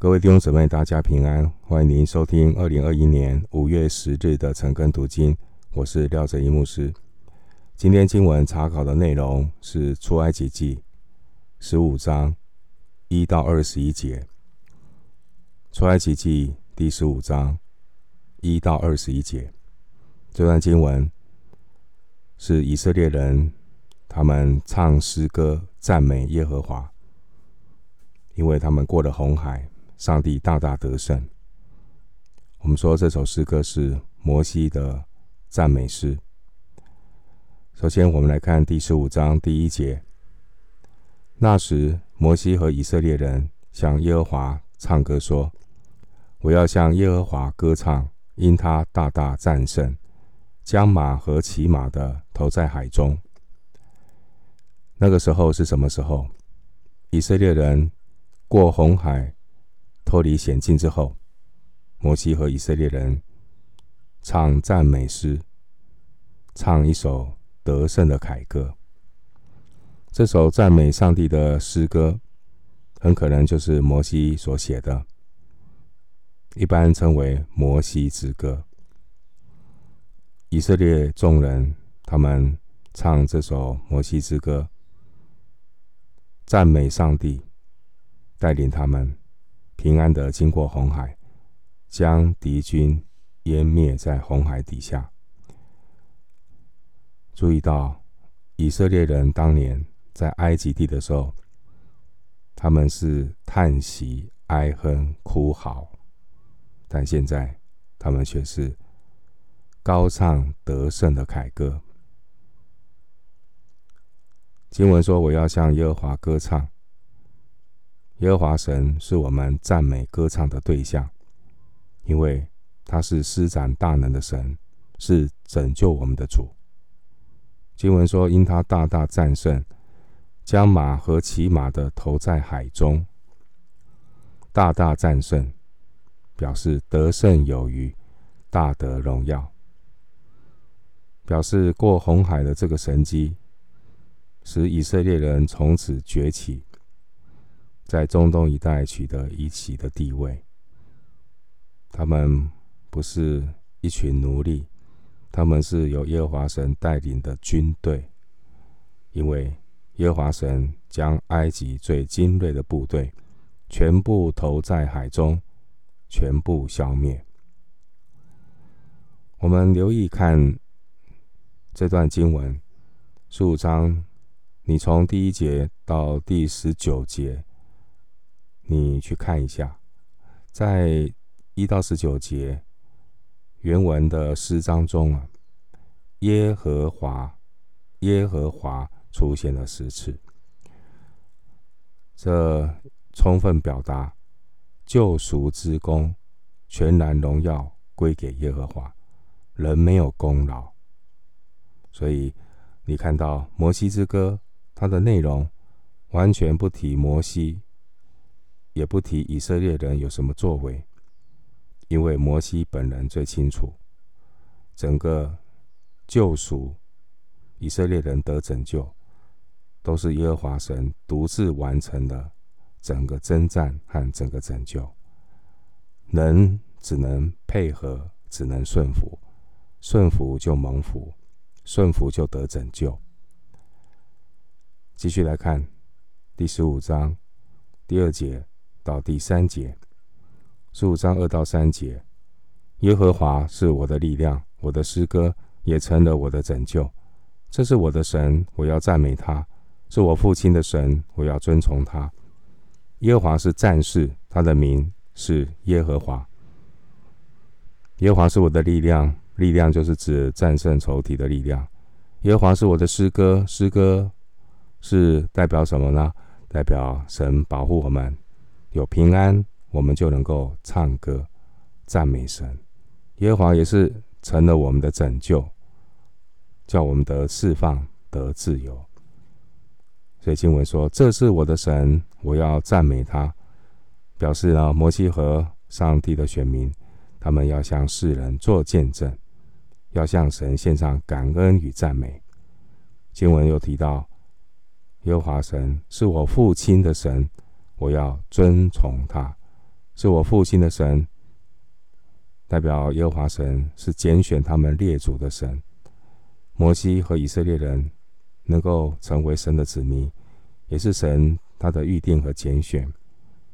各位弟兄姊妹，大家平安！欢迎您收听二零二一年五月十日的晨更读经，我是廖哲一牧师。今天经文查考的内容是出埃及记十五章一到二十一节。出埃及记第十五章一到二十一节，这段经文是以色列人他们唱诗歌赞美耶和华，因为他们过了红海。上帝大大得胜。我们说这首诗歌是摩西的赞美诗。首先，我们来看第十五章第一节。那时，摩西和以色列人向耶和华唱歌说：“我要向耶和华歌唱，因他大大战胜，将马和骑马的投在海中。”那个时候是什么时候？以色列人过红海。脱离险境之后，摩西和以色列人唱赞美诗，唱一首得胜的凯歌。这首赞美上帝的诗歌，很可能就是摩西所写的，一般称为摩西之歌。以色列众人他们唱这首摩西之歌，赞美上帝，带领他们。平安的经过红海，将敌军湮灭在红海底下。注意到以色列人当年在埃及地的时候，他们是叹息、哀哼、哭嚎，但现在他们却是高唱得胜的凯歌。经文说：“我要向耶和华歌唱。”耶和华神是我们赞美歌唱的对象，因为他是施展大能的神，是拯救我们的主。经文说：“因他大大战胜，将马和骑马的投在海中。”大大战胜，表示得胜有余，大得荣耀，表示过红海的这个神迹，使以色列人从此崛起。在中东一带取得一席的地位。他们不是一群奴隶，他们是由耶和华神带领的军队。因为耶和华神将埃及最精锐的部队全部投在海中，全部消灭。我们留意看这段经文，十五章，你从第一节到第十九节。你去看一下，在一到十九节原文的诗章中啊，耶和华，耶和华出现了十次，这充分表达救赎之功，全然荣耀归给耶和华，人没有功劳。所以你看到摩西之歌，它的内容完全不提摩西。也不提以色列人有什么作为，因为摩西本人最清楚，整个救赎以色列人得拯救，都是耶和华神独自完成的整个征战和整个拯救，人只能配合，只能顺服，顺服就蒙福，顺服就得拯救。继续来看第十五章第二节。到第三节，十五章二到三节，耶和华是我的力量，我的诗歌也成了我的拯救。这是我的神，我要赞美他；是我父亲的神，我要尊崇他。耶和华是战士，他的名是耶和华。耶和华是我的力量，力量就是指战胜仇敌的力量。耶和华是我的诗歌，诗歌是代表什么呢？代表神保护我们。有平安，我们就能够唱歌赞美神。耶和华也是成了我们的拯救，叫我们得释放得自由。所以经文说：“这是我的神，我要赞美他。”表示呢，摩西和上帝的选民，他们要向世人做见证，要向神献上感恩与赞美。经文又提到，耶和华神是我父亲的神。我要尊崇他，是我父亲的神，代表耶和华神是拣选他们列祖的神。摩西和以色列人能够成为神的子民，也是神他的预定和拣选。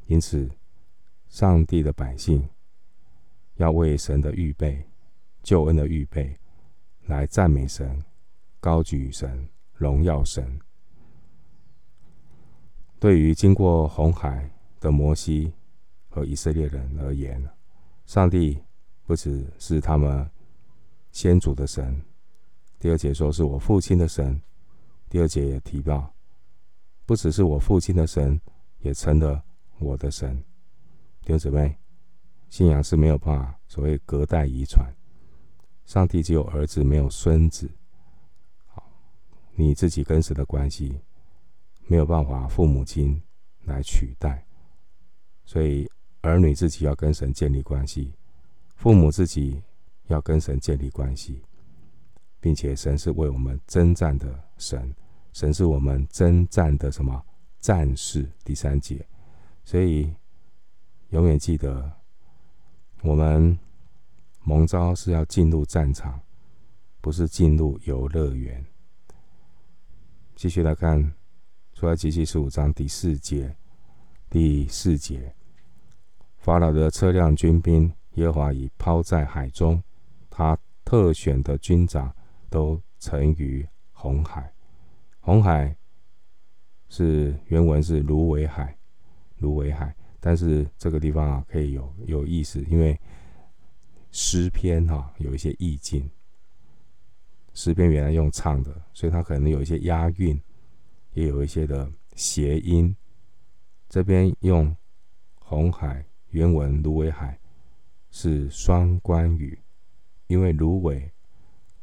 因此，上帝的百姓要为神的预备、救恩的预备，来赞美神、高举神、荣耀神。对于经过红海的摩西和以色列人而言，上帝不只是他们先祖的神。第二节说是我父亲的神。第二节也提到，不只是我父亲的神，也成了我的神。弟兄姊妹，信仰是没有办法所谓隔代遗传。上帝只有儿子，没有孙子。好，你自己跟神的关系。没有办法，父母亲来取代，所以儿女自己要跟神建立关系，父母自己要跟神建立关系，并且神是为我们征战的神，神是我们征战的什么战士？第三节，所以永远记得，我们蒙召是要进入战场，不是进入游乐园。继续来看。出埃及记十五章第四节，第四节，法老的车辆军兵，耶和华已抛在海中，他特选的军长都沉于红海。红海是原文是芦苇海，芦苇海，但是这个地方啊可以有有意思，因为诗篇哈、有一些意境，诗篇原来用唱的，所以它可能有一些押韵。也有一些的谐音，这边用红海原文芦苇海是双关语，因为芦苇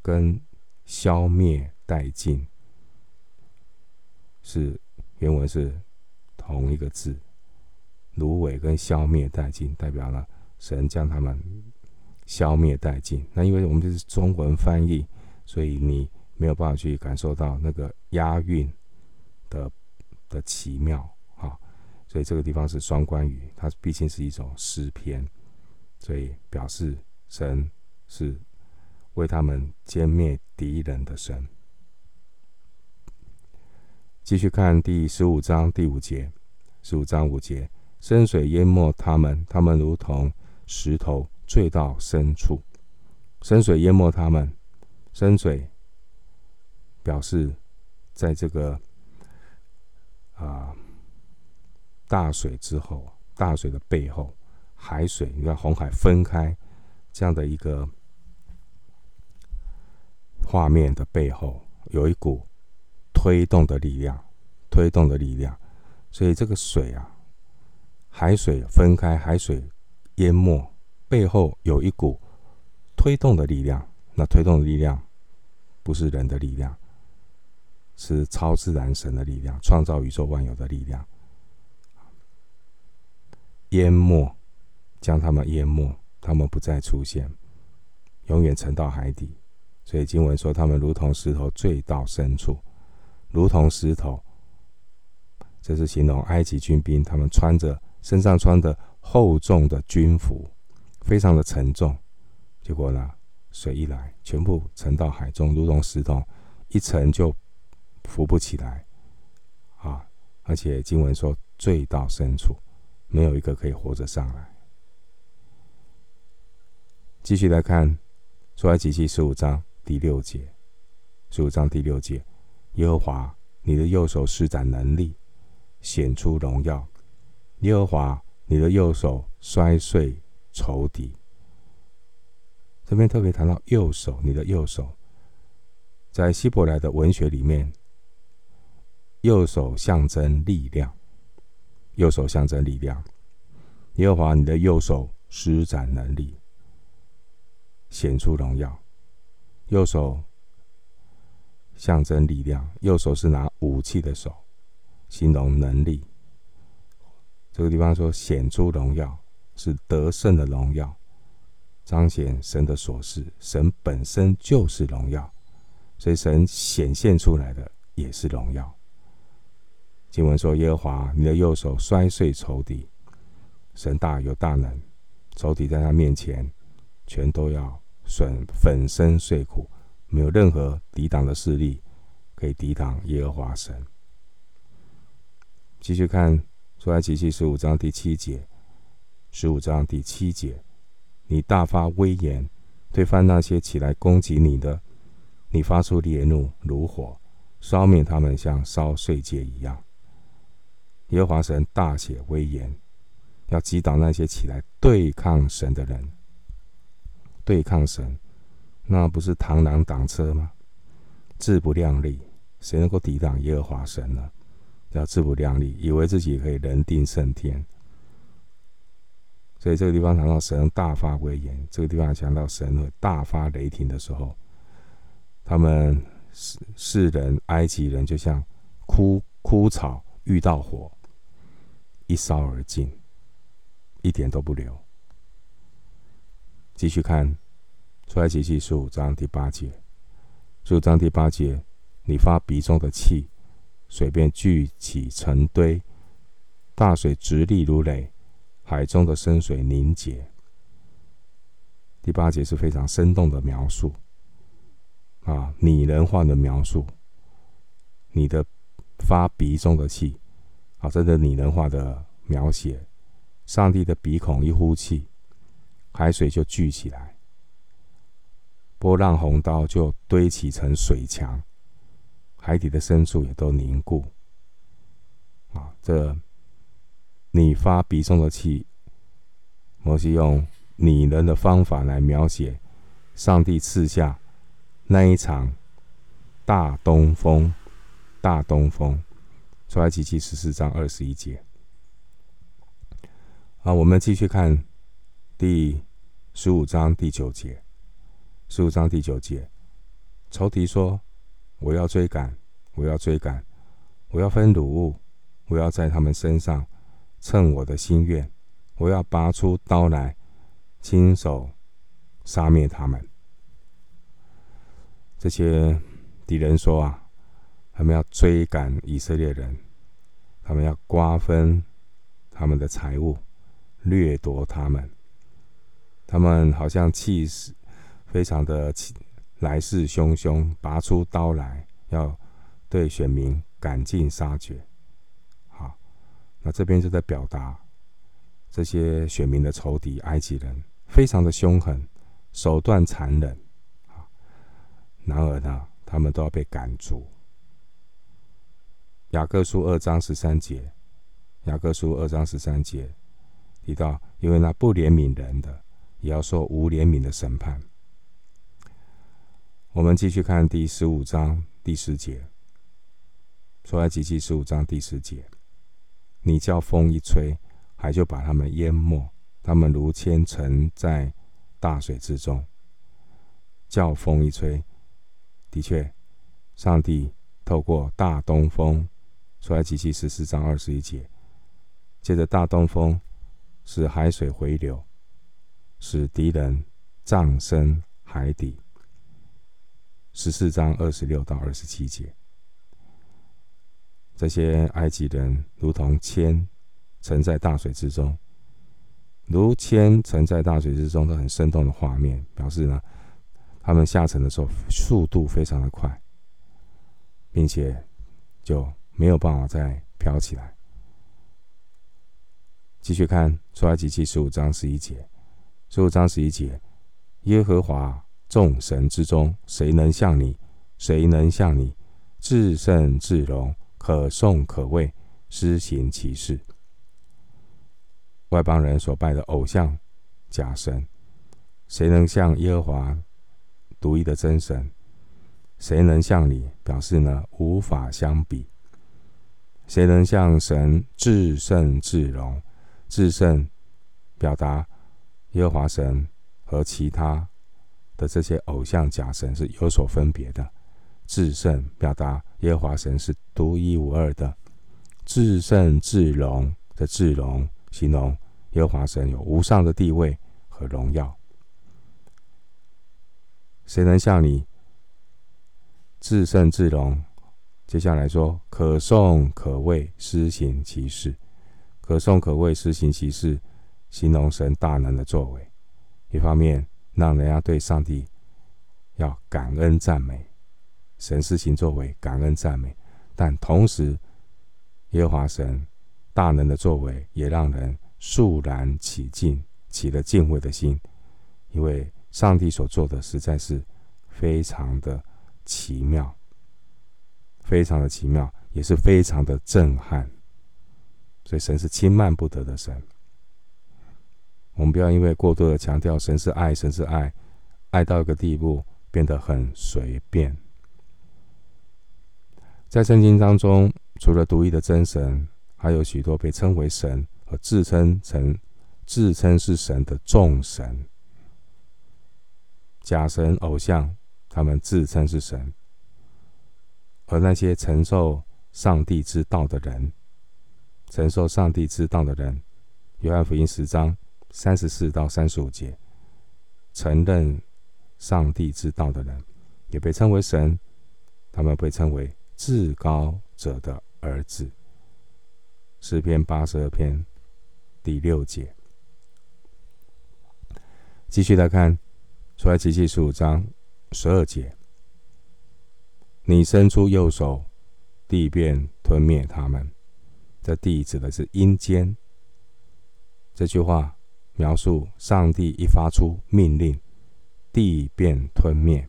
跟消灭殆尽是原文是同一个字，芦苇跟消灭殆尽代表了神将他们消灭殆尽。那因为我们这是中文翻译，所以你没有办法去感受到那个押韵。的的奇妙啊，所以这个地方是双关语，它毕竟是一种诗篇，所以表示神是为他们歼灭敌人的神。继续看第十五章第五节，十五章五节，深水淹没他们，他们如同石头坠到深处。深水淹没他们，深水表示在这个。啊！大水之后，大水的背后，海水，你看红海分开这样的一个画面的背后，有一股推动的力量，推动的力量。所以这个水啊，海水分开，海水淹没，背后有一股推动的力量。那推动的力量不是人的力量。是超自然神的力量，创造宇宙万有的力量，淹没，将他们淹没，他们不再出现，永远沉到海底。所以经文说，他们如同石头坠到深处，如同石头。这是形容埃及军兵，他们穿着身上穿着厚重的军服，非常的沉重。结果呢，水一来，全部沉到海中，如同石头一沉就。浮不起来，啊！而且经文说坠到深处，没有一个可以活着上来。继续来看出埃及记十五章第六节，十五章第六节，耶和华你的右手施展能力，显出荣耀；耶和华你的右手摔碎仇敌。这边特别谈到右手，你的右手，在希伯来的文学里面。右手象征力量，右手象征力量。耶和华，你的右手施展能力，显出荣耀。右手象征力量，右手是拿武器的手，形容能力。这个地方说显出荣耀，是得胜的荣耀，彰显神的所是。神本身就是荣耀，所以神显现出来的也是荣耀。经文说：“耶和华，你的右手摔碎仇敌。”神大有大能，仇敌在他面前全都要损粉身碎骨，没有任何抵挡的势力可以抵挡耶和华神。继续看出埃及记十五章第七节，十五章第七节，你大发威严，推翻那些起来攻击你的，你发出烈怒如火，烧灭他们，像烧碎秸一样。耶和华神大显威严，要击倒那些起来对抗神的人。对抗神，那不是螳螂挡车吗？自不量力，谁能够抵挡耶和华神呢？要自不量力，以为自己可以人定胜天。所以这个地方谈到神大发威严，这个地方讲到神会大发雷霆的时候，他们世世人埃及人就像枯枯草遇到火，一烧而尽，一点都不留。继续看出埃及记十五章第八节，十五章第八节，你发鼻中的气。水便聚起成堆，大水直立如垒，海中的深水凝结。第八节是非常生动的描述，啊，拟人化的描述。你的发鼻中的气，啊，真的拟人化的描写。上帝的鼻孔一呼气，海水就聚起来，波浪洪涛就堆起成水墙。海底的深处也都凝固，啊，这你发鼻中的气，摩西用拟人的方法来描写上帝赐下那一场大东风，大东风，出埃及记十四章二十一节。好，我们继续看第十五章第九节，十五章第九节，仇敌说。我要追赶，我要追赶，我要分掳物，我要在他们身上称我的心愿，我要拔出刀来，亲手杀灭他们。这些敌人说啊，他们要追赶以色列人，他们要瓜分他们的财物，掠夺他们。他们好像气势非常的气。来势汹汹，拔出刀来，要对选民赶尽杀绝。好，那这边就在表达这些选民的仇敌埃及人非常的凶狠，手段残忍。然而呢，他们都要被赶逐。雅各书二章十三节，雅各书二章十三节提到，因为那不怜悯人的，也要受无怜悯的审判。我们继续看第十五章第十节，出埃及记十五章第十节，你叫风一吹，海就把他们淹没，他们如千沉在大水之中。叫风一吹，的确，上帝透过大东风，出埃及记十四章二十一节，借着大东风，使海水回流，使敌人葬身海底。十四章二十六到二十七节，这些埃及人如同铅沉在大水之中，如铅沉在大水之中，都很生动的画面，表示呢，他们下沉的时候速度非常的快，并且就没有办法再飘起来。继续看出埃及记十五章十一节，十五章十一节，耶和华。众神之中，谁能像你？谁能像你？至圣至荣，可颂可畏，施行其事。外邦人所拜的偶像、假神，谁能像耶和华独一的真神？谁能像你？表示呢，无法相比。谁能像神至圣至荣？至圣表达耶和华神和其他。的这些偶像假神是有所分别的，至圣表达耶和华神是独一无二的，至圣至荣的至荣形容耶和华神有无上的地位和荣耀。谁能像你至圣至荣？接下来说可颂可畏，施行其事，可颂可畏，施行其事，形容神大能的作为，一方面让人家对上帝要感恩赞美，神施行作为感恩赞美，但同时耶和华神大能的作为也让人肃然起敬，起了敬畏的心，因为上帝所做的实在是非常的奇妙，非常的奇妙，也是非常的震撼。所以神是轻慢不得的神。我们不要因为过多的强调神是爱，神是爱，爱到一个地步变得很随便。在圣经当中，除了独一的真神，还有许多被称为神和自称成自称是神的众神、假神、偶像，他们自称是神，和那些承受上帝之道的人。承受上帝之道的人，约翰福音十章三十四到三十五节，承认上帝之道的人，也被称为神，他们被称为至高者的儿子。诗篇八十二篇第六节。继续来看，出埃及记十五章十二节，你伸出右手，地便吞灭他们。这地指的是阴间。这句话描述上帝一发出命令，地便吞灭，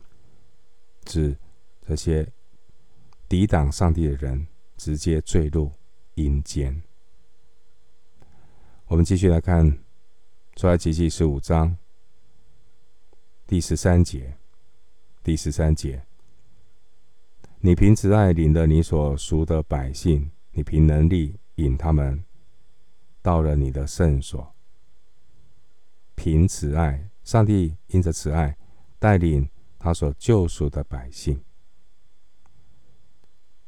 指这些抵挡上帝的人直接坠入阴间。我们继续来看出埃及记十五章第十三节。第十三节，你凭慈爱领了你所赎的百姓，你凭能力。引他们到了你的圣所，凭慈爱，上帝因着慈爱带领他所救赎的百姓，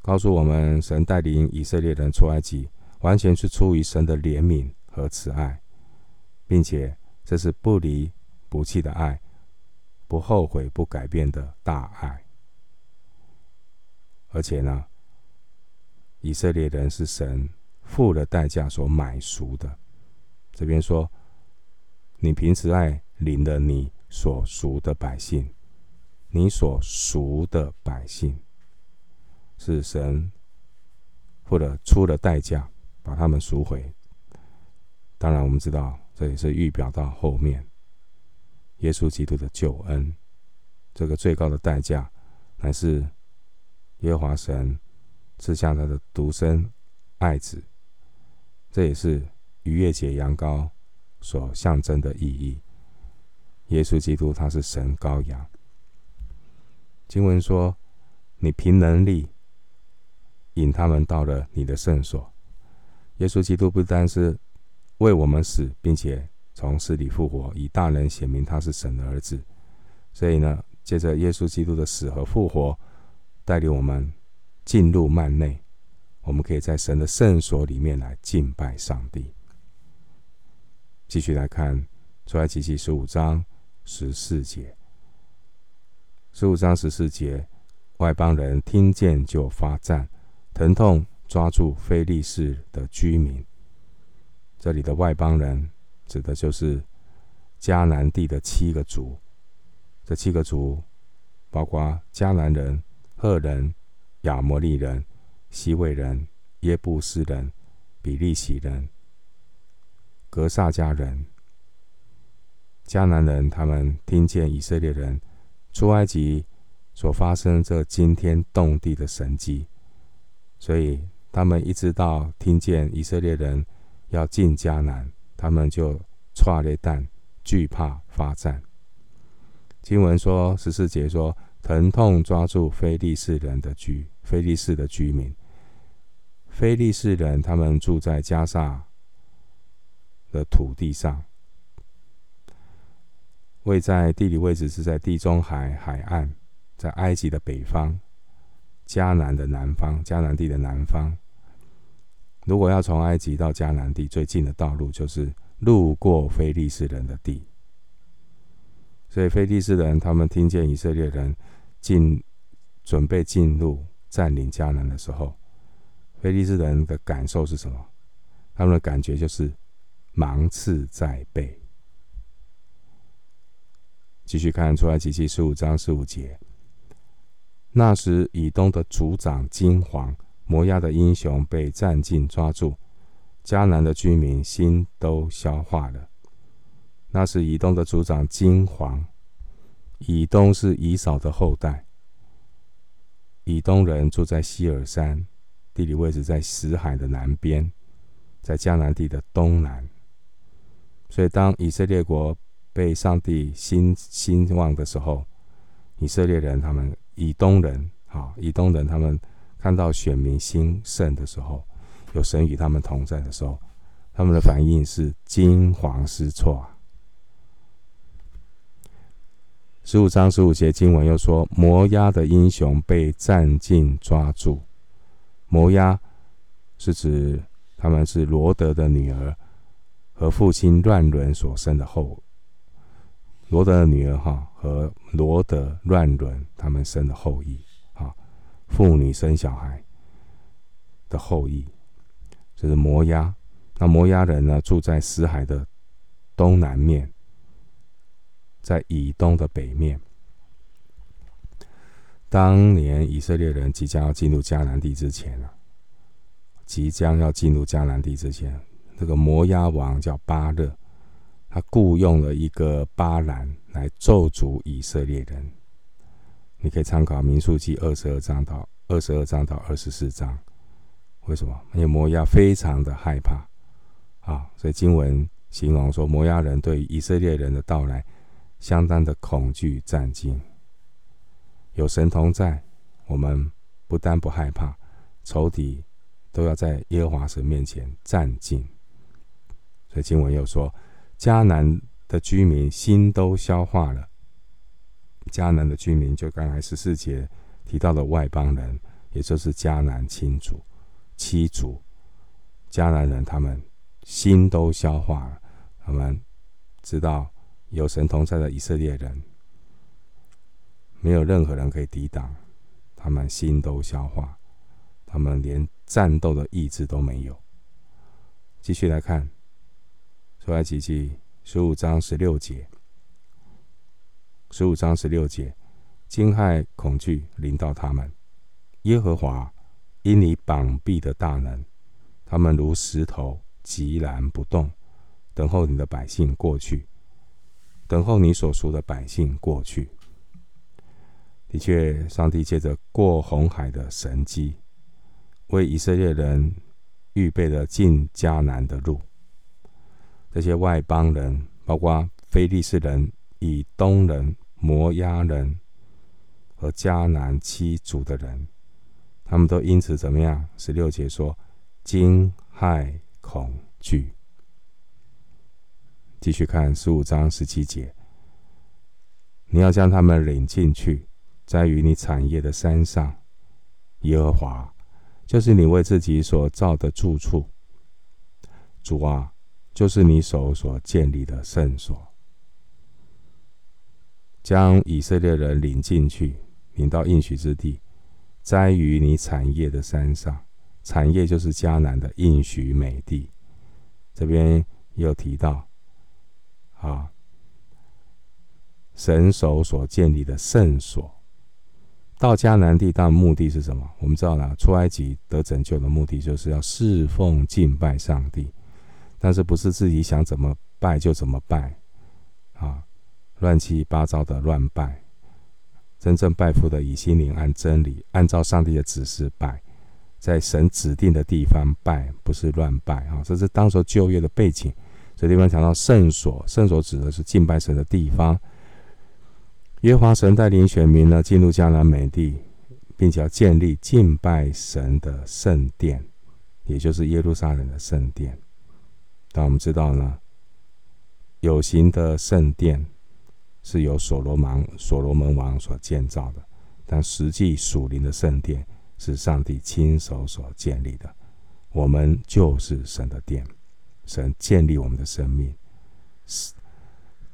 告诉我们，神带领以色列人出埃及，完全是出于神的怜悯和慈爱，并且这是不离不弃的爱，不后悔不改变的大爱，而且呢，以色列人是神。付了代价所买赎的，这边说，你凭慈爱领了你所赎的百姓，你所赎的百姓是神付了出了代价把他们赎回。当然，我们知道这也是预表到后面耶稣基督的救恩，这个最高的代价乃是耶和华神赐下他的独生爱子。这也是逾越节羊羔所象征的意义。耶稣基督他是神羔羊。经文说：“你凭能力引他们到了你的圣所。”耶稣基督不单是为我们死，并且从死里复活，以大能显明他是神的儿子。所以呢，借着耶稣基督的死和复活，带领我们进入幔内。我们可以在神的圣所里面来敬拜上帝。继续来看出埃及记十五章十四节。十五章十四节，外邦人听见就发战，疼痛抓住非利士的居民。这里的外邦人指的就是迦南地的七个族。这七个族包括迦南人、赫人、亚摩利人。希未人、耶布斯人、比利洗人、格萨迦人、迦南人，他们听见以色列人出埃及所发生这惊天动地的神迹，所以他们一直到听见以色列人要进迦南，他们就剉咧等，惧怕发战。经文说十四节说，疼痛抓住非利士人的居，非利士的居民。非利士人，他们住在迦萨的土地上，位在地理位置是在地中海海岸，在埃及的北方，迦南的南方，迦南地的南方。如果要从埃及到迦南地，最近的道路就是路过非利士人的地。所以非利士人他们听见以色列人进准备进入占领迦南的时候，菲利士人的感受是什么？他们的感觉就是芒刺在背。继续看出埃及记十五章十五节。那时，以东的族长金黄，摩押的英雄被战兢抓住，迦南的居民心都消化了。那时，以东的族长金黄。以东是以扫的后代。以东人住在西尔山，地理位置在死海的南边，在迦南地的东南。所以，当以色列国被上帝兴兴旺的时候，以色列人他们以东人啊，以东人他们看到选民兴盛的时候，有神与他们同在的时候，他们的反应是惊惶失措啊。十五章十五节经文又说：“摩押的英雄被战兢抓住。”摩押是指他们是罗德的女儿和父亲乱伦所生的后。罗德的女儿哈和罗德乱伦他们生的后裔啊，妇女生小孩的后裔，这是摩押。那摩押人呢，住在死海的东南面。在以东的北面，当年以色列人即将要进入迦南地之前啊，即将要进入迦南地之前，这个摩押王叫巴勒，他雇佣了一个巴兰来咒诅以色列人。你可以参考民数记二十二章到二十二章到二十四章。为什么？因为摩押非常的害怕啊，所以经文形容说，摩押人对以色列人的到来。相当的恐惧战兢，有神同在，我们不但不害怕，仇敌都要在耶和华神面前战兢。所以经文又说，迦南的居民心都消化了。迦南的居民就刚才十四节提到的外邦人，也就是迦南亲族、七族。迦南人他们心都消化了，他们知道。有神同在的以色列人，没有任何人可以抵挡，他们心都消化，他们连战斗的意志都没有。继续来看，出埃及记十五章十六节，十五章十六节，惊骇恐惧临到他们。耶和华因你膀臂的大能，他们如石头，寂然不动，等候你的百姓过去。等候你所赎的百姓过去。的确，上帝借着过红海的神迹，为以色列人预备了进迦南的路。这些外邦人，包括非利士人、以东人、摩押人和迦南七族的人，他们都因此怎么样？十六节说：惊骇恐惧。继续看十五章十七节，你要将他们领进去，栽于你产业的山上。耶和华就是你为自己所造的住处。主啊，就是你手所建立的圣所。将以色列人领进去，领到应许之地，栽于你产业的山上。产业就是迦南的应许美地。这边又提到。啊！神手所建立的圣所，到迦南地，当目的是什么？我们知道呢，出埃及得拯救的目的，就是要侍奉敬拜上帝，但是不是自己想怎么拜就怎么拜啊？乱七八糟的乱拜，真正拜父的，以心灵按真理，按照上帝的指示拜，在神指定的地方拜，不是乱拜啊！这是当时旧约的背景。这地方讲到圣所，圣所指的是敬拜神的地方。耶和华神带领选民呢进入迦南美地，并且要建立敬拜神的圣殿，也就是耶路撒冷的圣殿。但我们知道呢，有形的圣殿是由所罗门所罗门王所建造的，但实际属灵的圣殿是上帝亲手所建立的。我们就是神的殿。神建立我们的生命，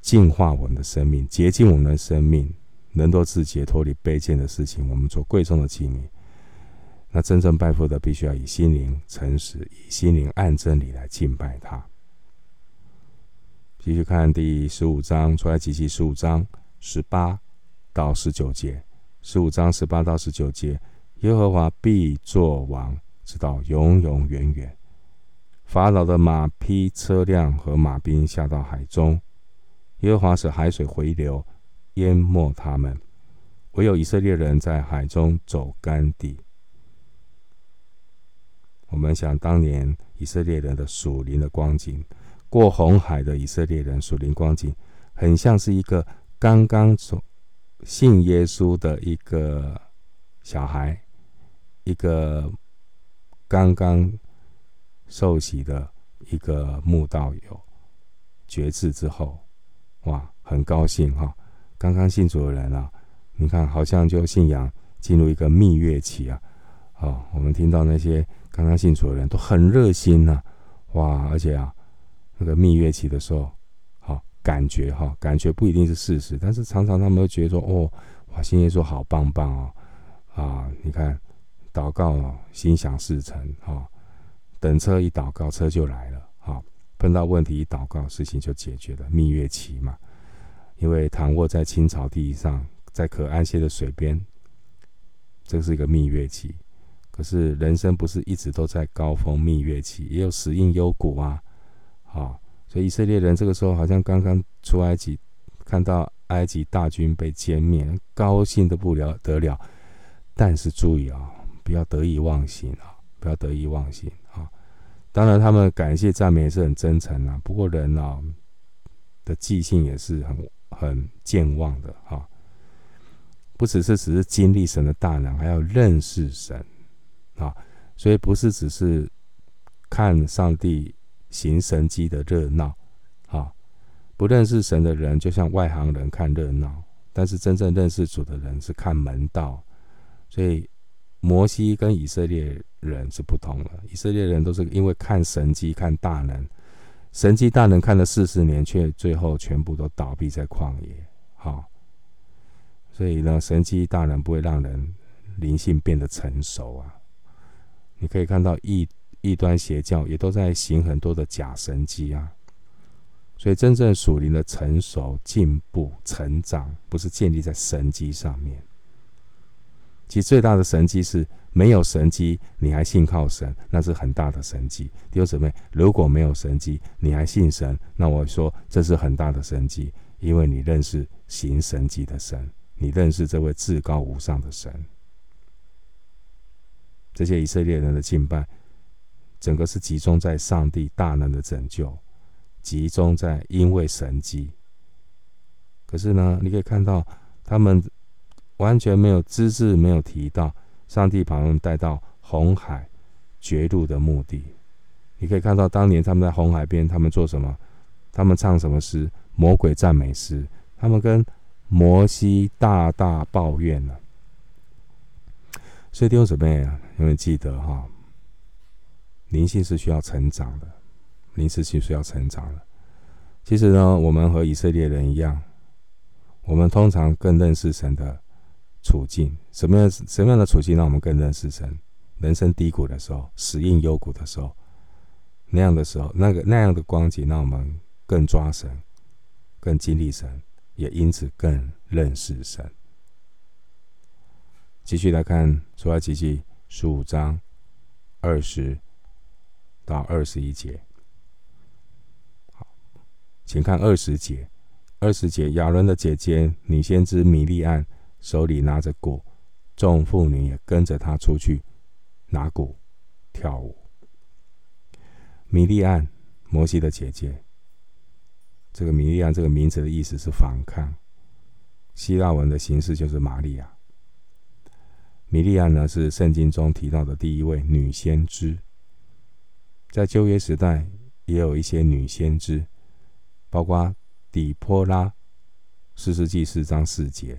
净化我们的生命，洁净我们的生命，能够自解脱离卑贱的事情。我们做贵重的器皿。那真正拜父的，必须要以心灵诚实，以心灵按真理来敬拜他。继续看第十五章，出来及记十五章十八到十九节。十五章十八到十九节，耶和华必作王，直到永永远远。法老的马匹、车辆和马兵下到海中，耶和华使海水回流，淹没他们。唯有以色列人在海中走干地。我们想当年以色列人的属灵的光景。过红海的以色列人属灵光景，很像是一个刚刚从信耶稣的一个小孩，一个刚刚受洗的一个慕道友，决志之后，哇，很高兴哈！刚刚信主的人啊，你看好像就信仰进入一个蜜月期啊。哦，我们听到那些刚刚信主的人都很热心呐，哇，而且啊。那个蜜月期的时候，好感觉哈，感觉不一定是事实，但是常常他们会觉得说，哦，哇，信耶稣好棒棒哦，啊，你看，祷告哦，心想事成哈，等车一祷告，车就来了，好，碰到问题一祷告，事情就解决了。蜜月期嘛，因为躺卧在青草地上，在可安歇的水边，这是一个蜜月期。可是人生不是一直都在高峰蜜月期，也有死荫幽谷啊。啊，所以以色列人这个时候好像刚刚出埃及，看到埃及大军被歼灭，高兴得不了得了。但是注意啊，不要得意忘形啊，不要得意忘形。当然，他们感谢赞美也是很真诚啊。不过人啊的记性也是很很健忘的哈。不只是只是经历神的大能，还要认识神啊。所以不是只是看上帝。行神迹的热闹，啊，不认识神的人就像外行人看热闹，但是真正认识主的人是看门道。所以摩西跟以色列人是不同的，以色列人都是因为看神迹、看大能，神迹大能看了四十年，却最后全部都倒闭在旷野。好，所以呢，神迹大能不会让人灵性变得成熟啊。你可以看到异。异端邪教也都在行很多的假神迹啊，所以真正属灵的成熟、进步、成长，不是建立在神迹上面。其实最大的神迹是没有神迹，你还信靠神，那是很大的神迹。弟兄姊妹，如果没有神迹，你还信神，那我说这是很大的神迹，因为你认识行神迹的神，你认识这位至高无上的神。这些以色列人的敬拜。整个是集中在上帝大能的拯救，集中在因为神迹。可是呢，你可以看到他们完全没有资质没有提到上帝把他们带到红海绝路的目的。你可以看到当年他们在红海边，他们做什么？他们唱什么诗？魔鬼赞美诗。他们跟摩西大大抱怨了。所以弟兄姊妹啊，有没有记得哈？灵性是需要成长的，灵性是需要成长的。其实呢，我们和以色列人一样，我们通常更认识神的处境。什么样什么样的处境让我们更认识神？人生低谷的时候，死荫幽谷的时候，那样的时候，那个那样的光景，让我们更抓神，更经历神，也因此更认识神。继续来看出埃及记十五章二十。到二十一节，好，请看二十节。二十节，亚伦的姐姐女先知米利暗手里拿着鼓，众妇女也跟着他出去拿鼓跳舞。米利暗，摩西的姐姐。这个米利暗这个名字的意思是反抗，希腊文的形式就是玛利亚。米利暗呢，是圣经中提到的第一位女先知。在旧约时代，也有一些女先知，包括底波拉，四世纪四章四节；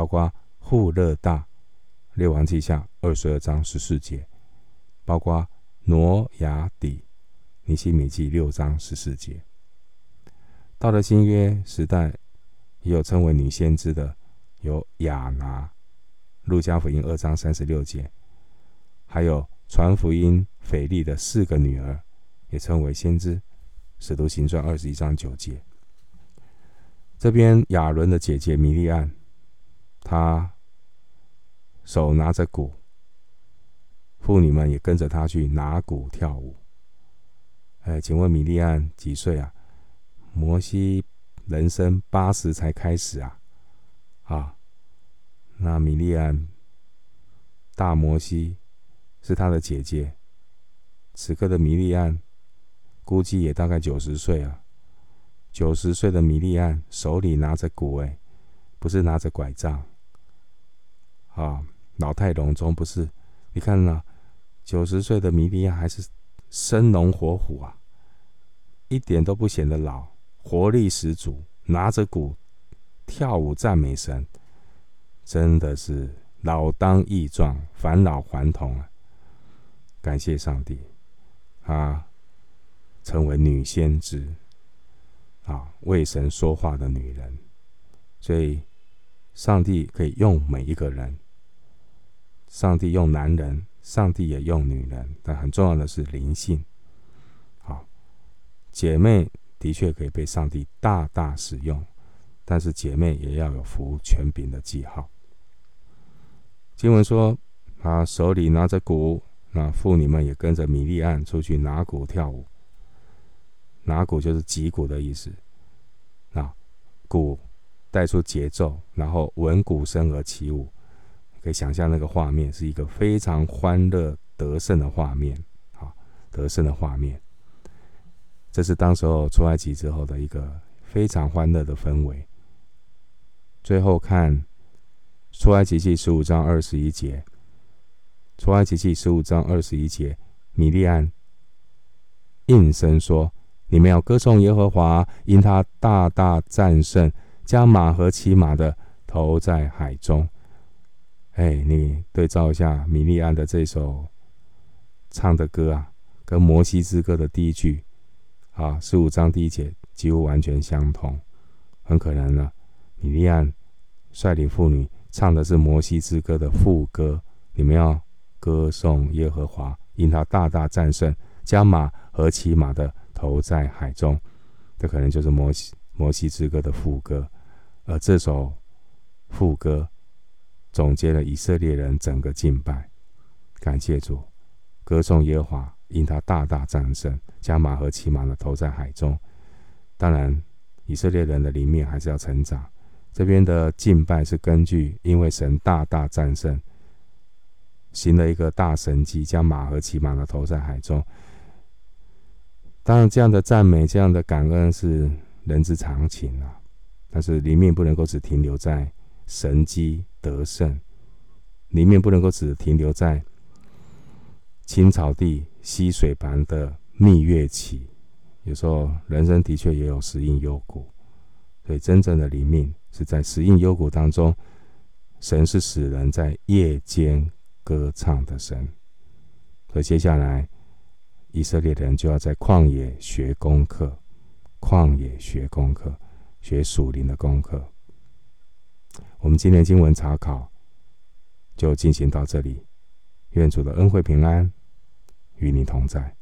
包括户勒大，列王记下二十二章十四节；包括挪亚底，尼西米记六章十四节。到了新约时代，也有称为女先知的，有亚拿，路加福音二章三十六节，还有传福音。腓力的四个女儿也称为先知，使徒行传二十一章九节。这边亚伦的姐姐米利暗，他手拿着鼓，妇女们也跟着他去拿鼓跳舞。哎，请问米利暗几岁啊？摩西人生八十才开始啊，啊，那米利暗大摩西是他的姐姐，此刻的米利暗估计也大概九十岁啊。九十岁的米利暗手里拿着鼓，哎，不是拿着拐杖，啊，老态龙钟不是？你看呢？九十岁的米利亚还是生龙活虎啊，一点都不显得老，活力十足，拿着鼓跳舞赞美神，真的是老当益壮，返老还童啊！感谢上帝，啊成为女先知。啊，为神说话的女人，所以上帝可以用每一个人。上帝用男人，上帝也用女人，但很重要的是灵性。好，姐妹的确可以被上帝大大使用，但是姐妹也要有服权柄的记号。经文说，他手里拿着鼓，那妇女们也跟着米利暗出去拿鼓跳舞。拿鼓就是击鼓的意思，啊，鼓带出节奏，然后闻鼓声而起舞，可以想象那个画面是一个非常欢乐得胜的画面，啊，得胜的画面。这是当时候出埃及之后的一个非常欢乐的氛围。最后看出埃及记十五章二十一节，出埃及记十五章二十一节，米利暗应声说。你们要歌颂耶和华，因他大大战胜，将马和骑马的投在海中。哎，你对照一下米利暗的这首唱的歌啊，跟摩西之歌的第一句啊，十五章第一节几乎完全相同。很可能呢，米利暗率领妇女唱的是摩西之歌的副歌。你们要歌颂耶和华，因他大大战胜，将马和骑马的。投在海中，这可能就是摩西摩西之歌的副歌，而这首副歌总结了以色列人整个敬拜，感谢主，歌颂耶和华，因他大大战胜，将马和骑马的投在海中。当然，以色列人的灵命还是要成长。这边的敬拜是根据，因为神大大战胜，行了一个大神迹，将马和骑马的投在海中。当然，这样的赞美、这样的感恩是人之常情啊。但是灵命不能够只停留在神迹得胜，里面不能够只停留在青草地溪水般的蜜月期。有时候人生的确也有死荫幽谷，所以真正的灵命是在死荫幽谷当中，神是使人在夜间歌唱的神。所以接下来。以色列人就要在旷野学功课，旷野学功课，学属灵的功课。我们今天经文查考就进行到这里，愿主的恩惠平安与你同在。